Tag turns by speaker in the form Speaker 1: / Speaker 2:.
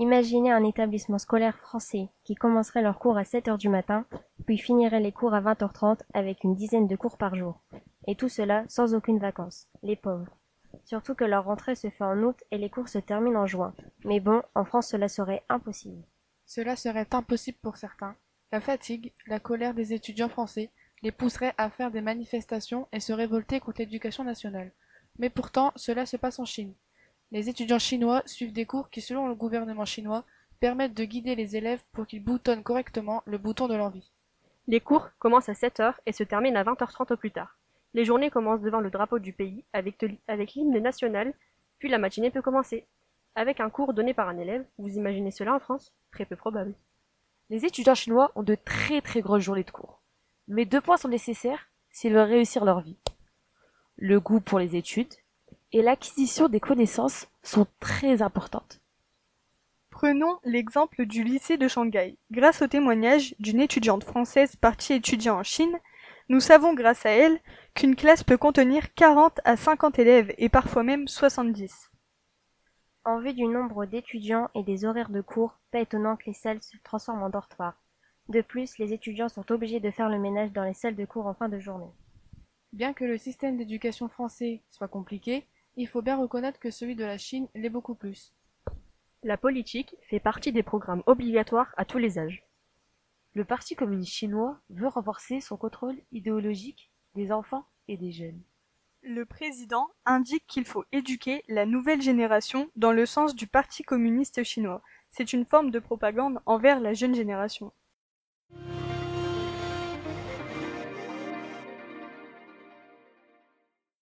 Speaker 1: Imaginez un établissement scolaire français qui commencerait leurs cours à 7 heures du matin, puis finirait les cours à 20h30 avec une dizaine de cours par jour. Et tout cela sans aucune vacances. Les pauvres. Surtout que leur rentrée se fait en août et les cours se terminent en juin. Mais bon, en France cela serait impossible.
Speaker 2: Cela serait impossible pour certains. La fatigue, la colère des étudiants français les pousserait à faire des manifestations et se révolter contre l'éducation nationale. Mais pourtant, cela se passe en Chine. Les étudiants chinois suivent des cours qui, selon le gouvernement chinois, permettent de guider les élèves pour qu'ils boutonnent correctement le bouton de leur vie.
Speaker 3: Les cours commencent à 7h et se terminent à 20h30 au plus tard. Les journées commencent devant le drapeau du pays avec, avec l'hymne national, puis la matinée peut commencer. Avec un cours donné par un élève, vous imaginez cela en France? Très peu probable.
Speaker 4: Les étudiants chinois ont de très très grosses journées de cours. Mais deux points sont nécessaires s'ils veulent réussir leur vie. Le goût pour les études et l'acquisition des connaissances sont très importantes.
Speaker 5: Prenons l'exemple du lycée de Shanghai. Grâce au témoignage d'une étudiante française partie étudier en Chine, nous savons grâce à elle qu'une classe peut contenir 40 à 50 élèves et parfois même 70.
Speaker 1: En vue du nombre d'étudiants et des horaires de cours, pas étonnant que les salles se transforment en dortoirs. De plus, les étudiants sont obligés de faire le ménage dans les salles de cours en fin de journée.
Speaker 2: Bien que le système d'éducation français soit compliqué, il faut bien reconnaître que celui de la Chine l'est beaucoup plus.
Speaker 3: La politique fait partie des programmes obligatoires à tous les âges.
Speaker 4: Le Parti communiste chinois veut renforcer son contrôle idéologique des enfants et des jeunes.
Speaker 5: Le président indique qu'il faut éduquer la nouvelle génération dans le sens du Parti communiste chinois. C'est une forme de propagande envers la jeune génération.